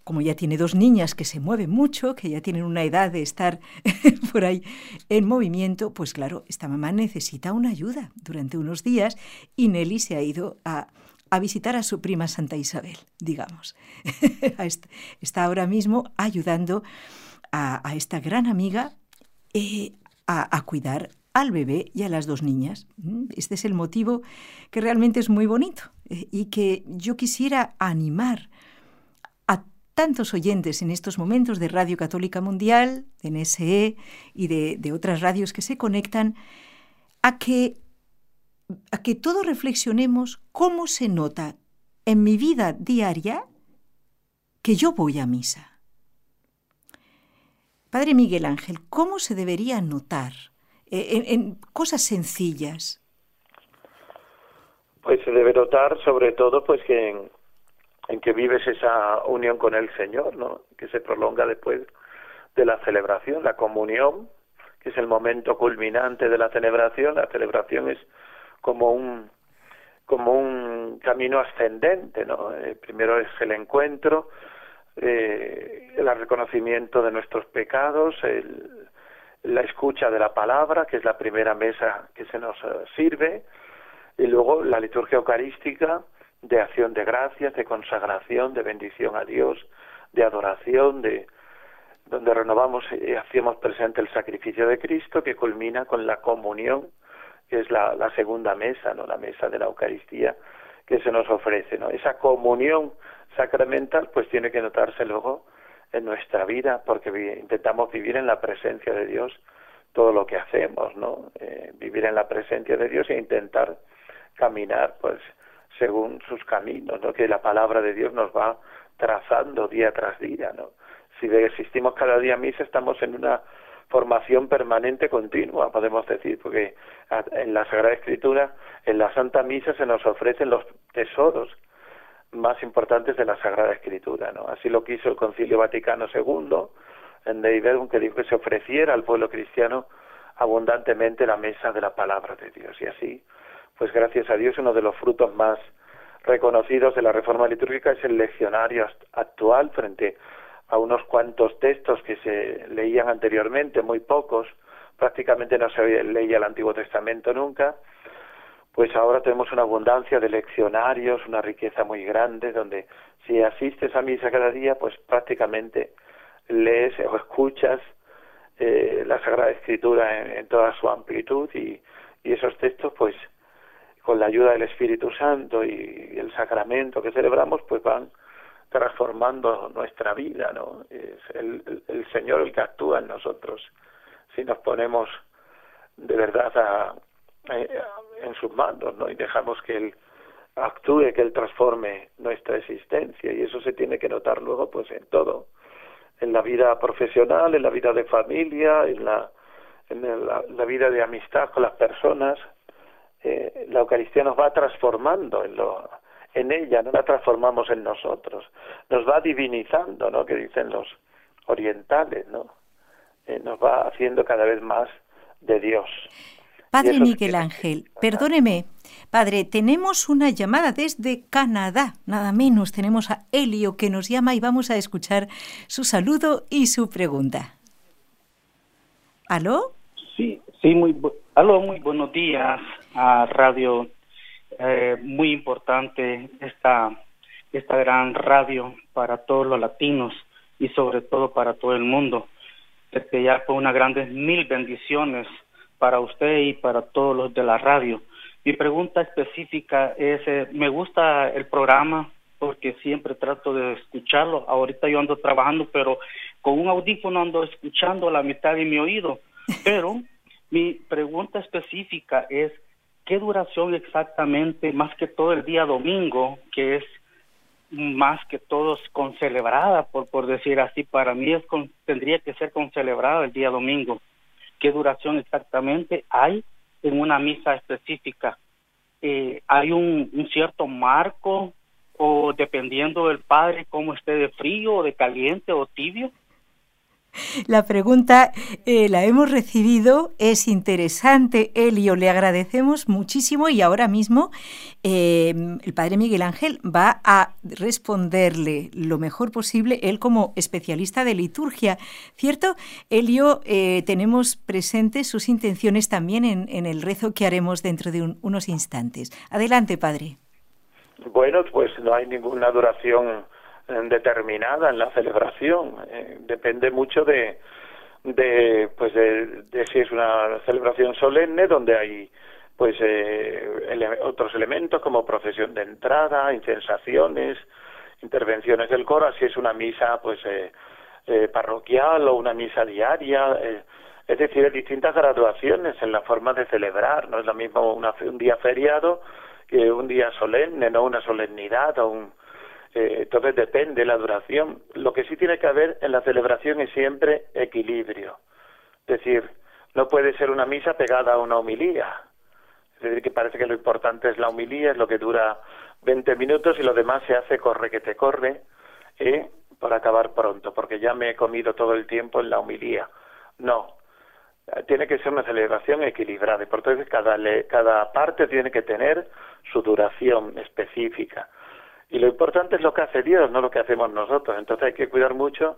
como ya tiene dos niñas que se mueven mucho, que ya tienen una edad de estar por ahí en movimiento, pues claro, esta mamá necesita una ayuda durante unos días y Nelly se ha ido a, visitar a su prima Santa Isabel, digamos. Está ahora mismo ayudando a, esta gran amiga eh, a, cuidar al bebé y a las dos niñas. Mm, este es el motivo que realmente es muy bonito eh, y que yo quisiera animar a tantos oyentes en estos momentos de Radio Católica Mundial, de NSE y de, de otras radios que se conectan, a que, a que todos reflexionemos cómo se nota en mi vida diaria que yo voy a misa. Padre Miguel Ángel, ¿cómo se debería notar eh, en, cosas sencillas? Pues se debe notar sobre todo pues que en, en, que vives esa unión con el Señor, ¿no? Que se prolonga después de la celebración, la comunión, que es el momento culminante de la celebración. La celebración es como un como un camino ascendente, ¿no? Eh, primero es el encuentro, eh, el reconocimiento de nuestros pecados, el, la escucha de la palabra, que es la primera mesa que se nos eh, sirve, y luego la liturgia eucarística de acción de gracias, de consagración, de bendición a Dios, de adoración, de donde renovamos y hacemos presente el sacrificio de Cristo que culmina con la comunión, que es la, la segunda mesa, no la mesa de la Eucaristía que se nos ofrece, ¿no? Esa comunión sacramental pues tiene que notarse luego en nuestra vida porque intentamos vivir en la presencia de Dios todo lo que hacemos, ¿no? Eh, vivir en la presencia de Dios e intentar caminar pues según sus caminos, ¿no? Que la palabra de Dios nos va trazando día tras día, ¿no? Si existimos cada día misa estamos en una formación permanente continua, podemos decir, porque en la Sagrada Escritura, en la Santa Misa se nos ofrecen los tesoros más importantes de la Sagrada Escritura. ¿no? Así lo quiso el Concilio Vaticano II en Dei que dijo que se ofreciera al pueblo cristiano abundantemente la mesa de la palabra de Dios. Y así, pues gracias a Dios, uno de los frutos más reconocidos de la reforma litúrgica es el leccionario actual frente a unos cuantos textos que se leían anteriormente, muy pocos, prácticamente no se leía el Antiguo Testamento nunca, pues ahora tenemos una abundancia de leccionarios, una riqueza muy grande, donde si asistes a misa cada día, pues prácticamente lees o escuchas eh, la Sagrada Escritura en, toda su amplitud y, esos textos, pues con la ayuda del Espíritu Santo y, el sacramento que celebramos, pues van transformando nuestra vida, ¿no? Es el, el Señor el que actúa en nosotros. Si nos ponemos de verdad a, eh, en sus manos, ¿no? Y dejamos que Él actúe, que Él transforme nuestra existencia y eso se tiene que notar luego pues en todo, en la vida profesional, en la vida de familia, en la, en la, vida de amistad con las personas. Eh, la Eucaristía nos va transformando en lo en ella, no la transformamos en nosotros, nos va divinizando, ¿no? Que dicen los orientales, ¿no? Eh, nos va haciendo cada vez más de Dios. Padre Miguel Ángel, perdóneme, padre, tenemos una llamada desde Canadá, nada menos, tenemos a Helio que nos llama y vamos a escuchar su saludo y su pregunta. ¿Aló? Sí, sí, muy, aló, muy buenos días a Radio, eh, muy importante esta, esta gran radio para todos los latinos y sobre todo para todo el mundo. Este ya fue una grandes mil bendiciones para usted y para todos los de la radio. Mi pregunta específica es, eh, me gusta el programa porque siempre trato de escucharlo. Ahorita yo ando trabajando, pero con un audífono ando escuchando la mitad de mi oído. Pero mi pregunta específica es, ¿qué duración exactamente, más que todo el día domingo, que es más que todos con celebrada, por, por decir así, para mí es con, tendría que ser con celebrada el día domingo qué duración exactamente hay en una misa específica. Eh, hay un, un, cierto marco o dependiendo del padre cómo esté de frío, de caliente o tibio. La pregunta eh, la hemos recibido, es interesante, Elio, le agradecemos muchísimo y ahora mismo eh, el padre Miguel Ángel va a responderle lo mejor posible, él como especialista de liturgia. ¿Cierto? Elio, eh, tenemos presentes sus intenciones también en, el rezo que haremos dentro de unos instantes. Adelante, padre. Bueno, pues no hay ninguna duración determinada en la celebración. Eh, depende mucho de, de pues de, si es una celebración solemne donde hay pues eh, otros elementos como procesión de entrada, incensaciones intervenciones del coro, así es una misa pues eh, eh, parroquial o una misa diaria, eh, es decir, hay distintas graduaciones en la forma de celebrar, no es lo mismo un día feriado que un día solemne, no una solemnidad o un... entonces depende la duración. Lo que sí tiene que haber en la celebración es siempre equilibrio. Es decir, no puede ser una misa pegada a una homilía. Es decir, que parece que lo importante es la homilía, es lo que dura 20 minutos y lo demás se hace corre que te corre ¿eh? para acabar pronto, porque ya me he comido todo el tiempo en la humilía. No, tiene que ser una celebración equilibrada y por eso cada, cada parte tiene que tener su duración específica. Y lo importante es lo que hace Dios, no lo que hacemos nosotros. Entonces hay que cuidar mucho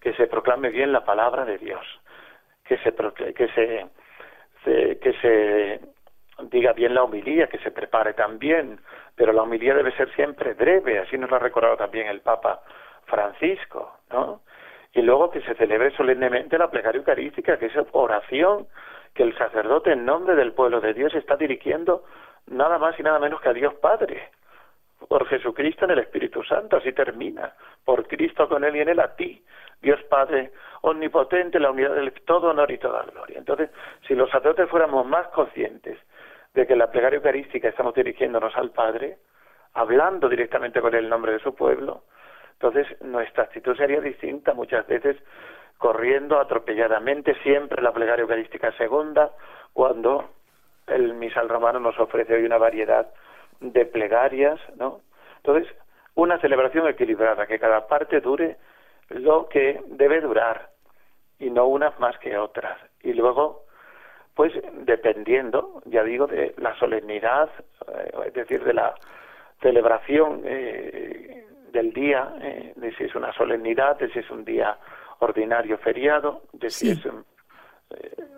que se proclame bien la palabra de Dios, que se, diga bien la homilía, que se prepare también, pero la homilía debe ser siempre breve, así nos lo ha recordado también el Papa Francisco, ¿no? Y luego que se celebre solemnemente la plegaria eucarística, que es oración que el sacerdote en nombre del pueblo de Dios está dirigiendo nada más y nada menos que a Dios Padre, por Jesucristo en el Espíritu Santo, así termina, por Cristo con Él y en Él a ti, Dios Padre omnipotente, la unidad del todo honor y toda gloria. Entonces, si los sacerdotes fuéramos más conscientes de que la plegaria eucarística estamos dirigiéndonos al Padre, hablando directamente con el nombre de su pueblo, entonces nuestra actitud sería distinta muchas veces corriendo atropelladamente siempre la plegaria eucarística segunda cuando el misal romano nos ofrece hoy una variedad de plegarias, ¿no? Entonces, una celebración equilibrada, que cada parte dure lo que debe durar y no unas más que otras. Y luego pues dependiendo, ya digo, de la solemnidad, eh, es decir, de la celebración eh, del día, eh, de si es una solemnidad, de si es un día ordinario feriado, de si es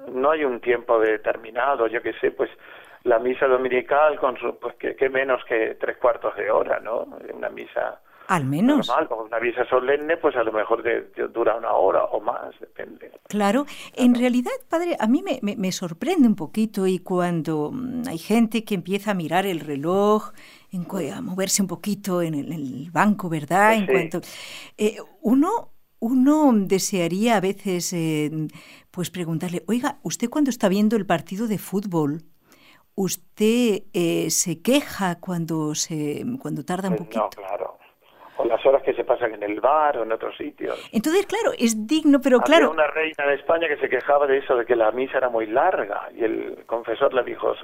no hay un tiempo determinado, yo que sé, pues la misa dominical con su, pues que, menos que tres cuartos de hora, ¿no? Una misa al menos. Normal, una visa solemne, pues a lo mejor dura una hora o más, depende. Claro, en realidad, padre, a mí me, me, sorprende un poquito y cuando mm, hay gente que empieza a mirar el reloj, en, a moverse un poquito en el, banco, ¿verdad? En cuanto, eh, uno, uno desearía a veces, eh, pues preguntarle, oiga, ¿usted cuando está viendo el partido de fútbol? ¿Usted eh, se queja cuando se cuando tarda un pues poquito? No, claro o las horas que se pasan en el bar o en otros sitios. Entonces, claro, es digno, pero Había claro... una reina de España que se quejaba de eso, de que la misa era muy larga, y el confesor le dijo,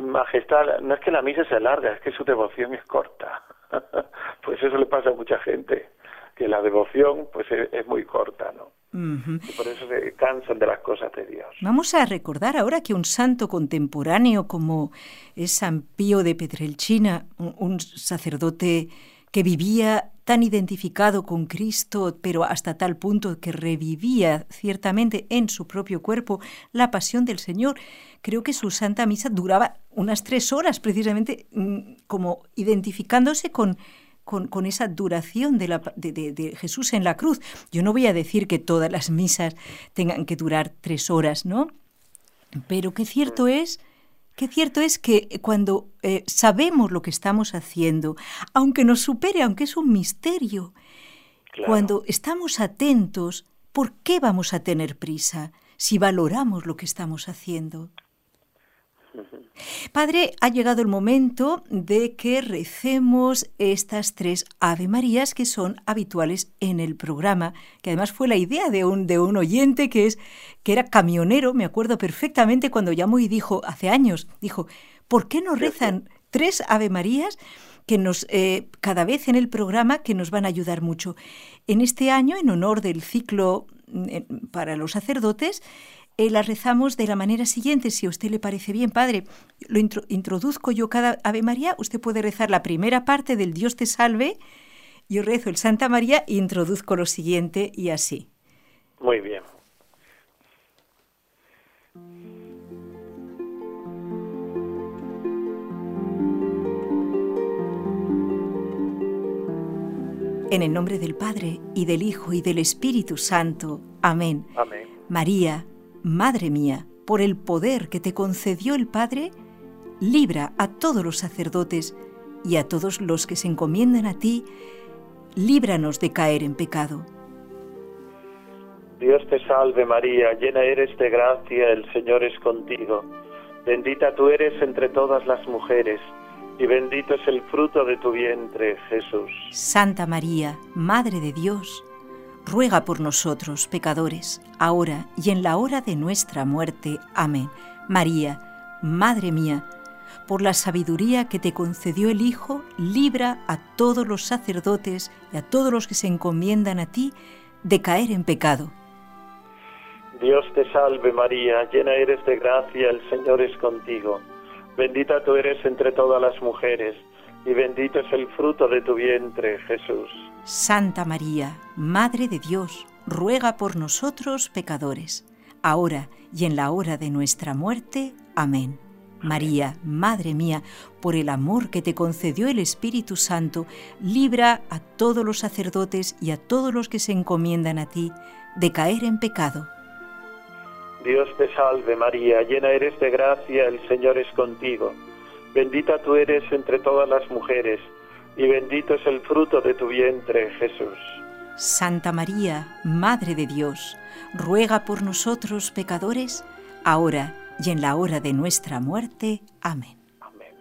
Majestad, no es que la misa sea larga, es que su devoción es corta. pues eso le pasa a mucha gente, que la devoción pues es, muy corta, ¿no? Y por eso se cansan de las cosas de Dios. Vamos a recordar ahora que un santo contemporáneo como es San Pío de Petrelchina, un sacerdote que vivía tan identificado con Cristo, pero hasta tal punto que revivía ciertamente en su propio cuerpo la pasión del Señor. Creo que su Santa Misa duraba unas tres horas, precisamente mm, como identificándose con, con, esa duración de, la, de, Jesús en la cruz. Yo no voy a decir que todas las misas tengan que durar tres horas, ¿no? Pero que cierto es Qué cierto es que cuando eh, sabemos lo que estamos haciendo, aunque nos supere, aunque es un misterio, cuando estamos atentos, ¿por qué vamos a tener prisa si valoramos lo que estamos haciendo? Padre, ha llegado el momento de que recemos estas tres Ave Marías que son habituales en el programa, que además fue la idea de un, de un oyente que, es, que era camionero, me acuerdo perfectamente cuando llamó y dijo, hace años, dijo, ¿por qué no rezan tres Ave Marías? que nos eh, cada vez en el programa que nos van a ayudar mucho. En este año, en honor del ciclo mm, para los sacerdotes, eh, la rezamos de la manera siguiente, si a usted le parece bien, Padre. Lo introduzco yo cada Ave María, usted puede rezar la primera parte del Dios te salve, yo rezo el Santa María e introduzco lo siguiente y así. Muy bien. En el nombre del Padre, y del Hijo, y del Espíritu Santo. Amén. Amén. María, Madre mía, por el poder que te concedió el Padre, libra a todos los sacerdotes y a todos los que se encomiendan a ti líbranos de caer en pecado. Dios te salve María, llena eres de gracia, el Señor es contigo. Bendita tú eres entre todas las mujeres, y bendito es el fruto de tu vientre, Jesús. Santa María, Madre de Dios, ruega por nosotros pecadores, ahora y en la hora de nuestra muerte. Amén. María, Madre mía, por la sabiduría que te concedió el Hijo, libra a todos los sacerdotes y a todos los que se encomiendan a ti de caer en pecado. Dios te salve María, llena eres de gracia, el Señor es contigo. Bendita tú eres entre todas las mujeres, y bendito es el fruto de tu vientre, Jesús. Santa María, Madre de Dios, ruega por nosotros pecadores, ahora y en la hora de nuestra muerte. Amén. María, Madre mía, por el amor que te concedió el Espíritu Santo, libra a todos los sacerdotes y a todos los que se encomiendan a ti de caer en pecado. Dios te salve María, llena eres de gracia, el Señor es contigo. Bendita tú eres entre todas las mujeres, y bendito es el fruto de tu vientre, Jesús. Santa María, Madre de Dios, ruega por nosotros pecadores, ahora y en la hora de nuestra muerte. Amén. Amén.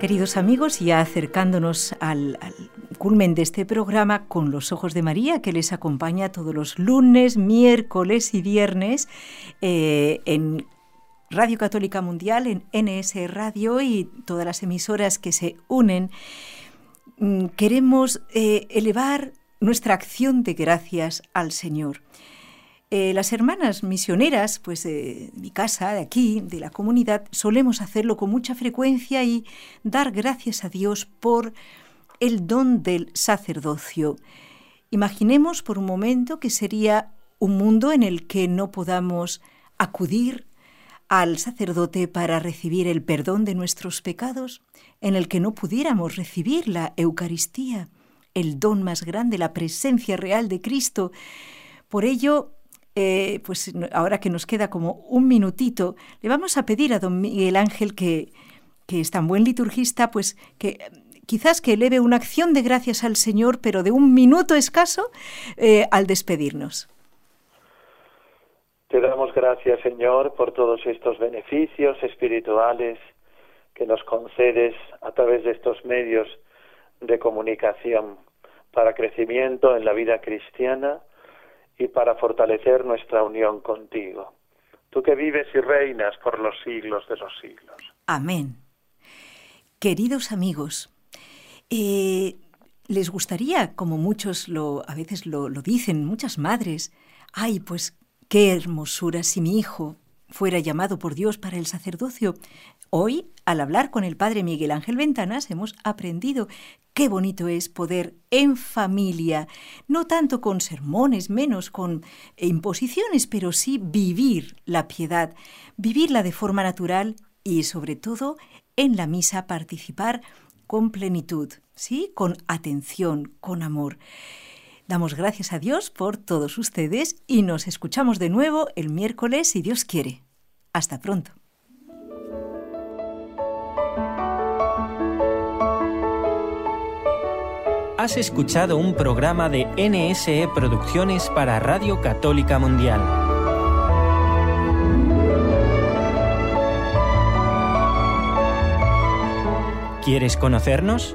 Queridos amigos, ya acercándonos al, al, culmen de este programa con los ojos de María, que les acompaña todos los lunes, miércoles y viernes eh, en Radio Católica Mundial, en NS Radio y todas las emisoras que se unen, mm, queremos eh, elevar nuestra acción de gracias al Señor. Eh, las hermanas misioneras, pues de mi casa, de aquí, de la comunidad, solemos hacerlo con mucha frecuencia y dar gracias a Dios por el don del sacerdocio. Imaginemos por un momento que sería un mundo en el que no podamos acudir al sacerdote para recibir el perdón de nuestros pecados, en el que no pudiéramos recibir la Eucaristía, el don más grande, la presencia real de Cristo. Por ello, eh, pues ahora que nos queda como un minutito, le vamos a pedir a don Miguel Ángel que, que es tan buen liturgista, pues que quizás que eleve una acción de gracias al Señor, pero de un minuto escaso, eh, al despedirnos. Te damos gracias, Señor, por todos estos beneficios espirituales que nos concedes a través de estos medios de comunicación para crecimiento en la vida cristiana y para fortalecer nuestra unión contigo. Tú que vives y reinas por los siglos de los siglos. Amén. Queridos amigos, eh, les gustaría, como muchos lo, a veces lo, lo dicen, muchas madres, ay, pues qué hermosura si mi hijo fuera llamado por Dios para el sacerdocio. Hoy, al hablar con el padre Miguel Ángel Ventanas, hemos aprendido qué bonito es poder en familia, no tanto con sermones, menos con imposiciones, pero sí vivir la piedad, vivirla de forma natural y sobre todo en la misa participar con plenitud, ¿sí? Con atención, con amor. Damos gracias a Dios por todos ustedes y nos escuchamos de nuevo el miércoles si Dios quiere. Hasta pronto. Has escuchado un programa de NSE Producciones para Radio Católica Mundial. ¿Quieres conocernos?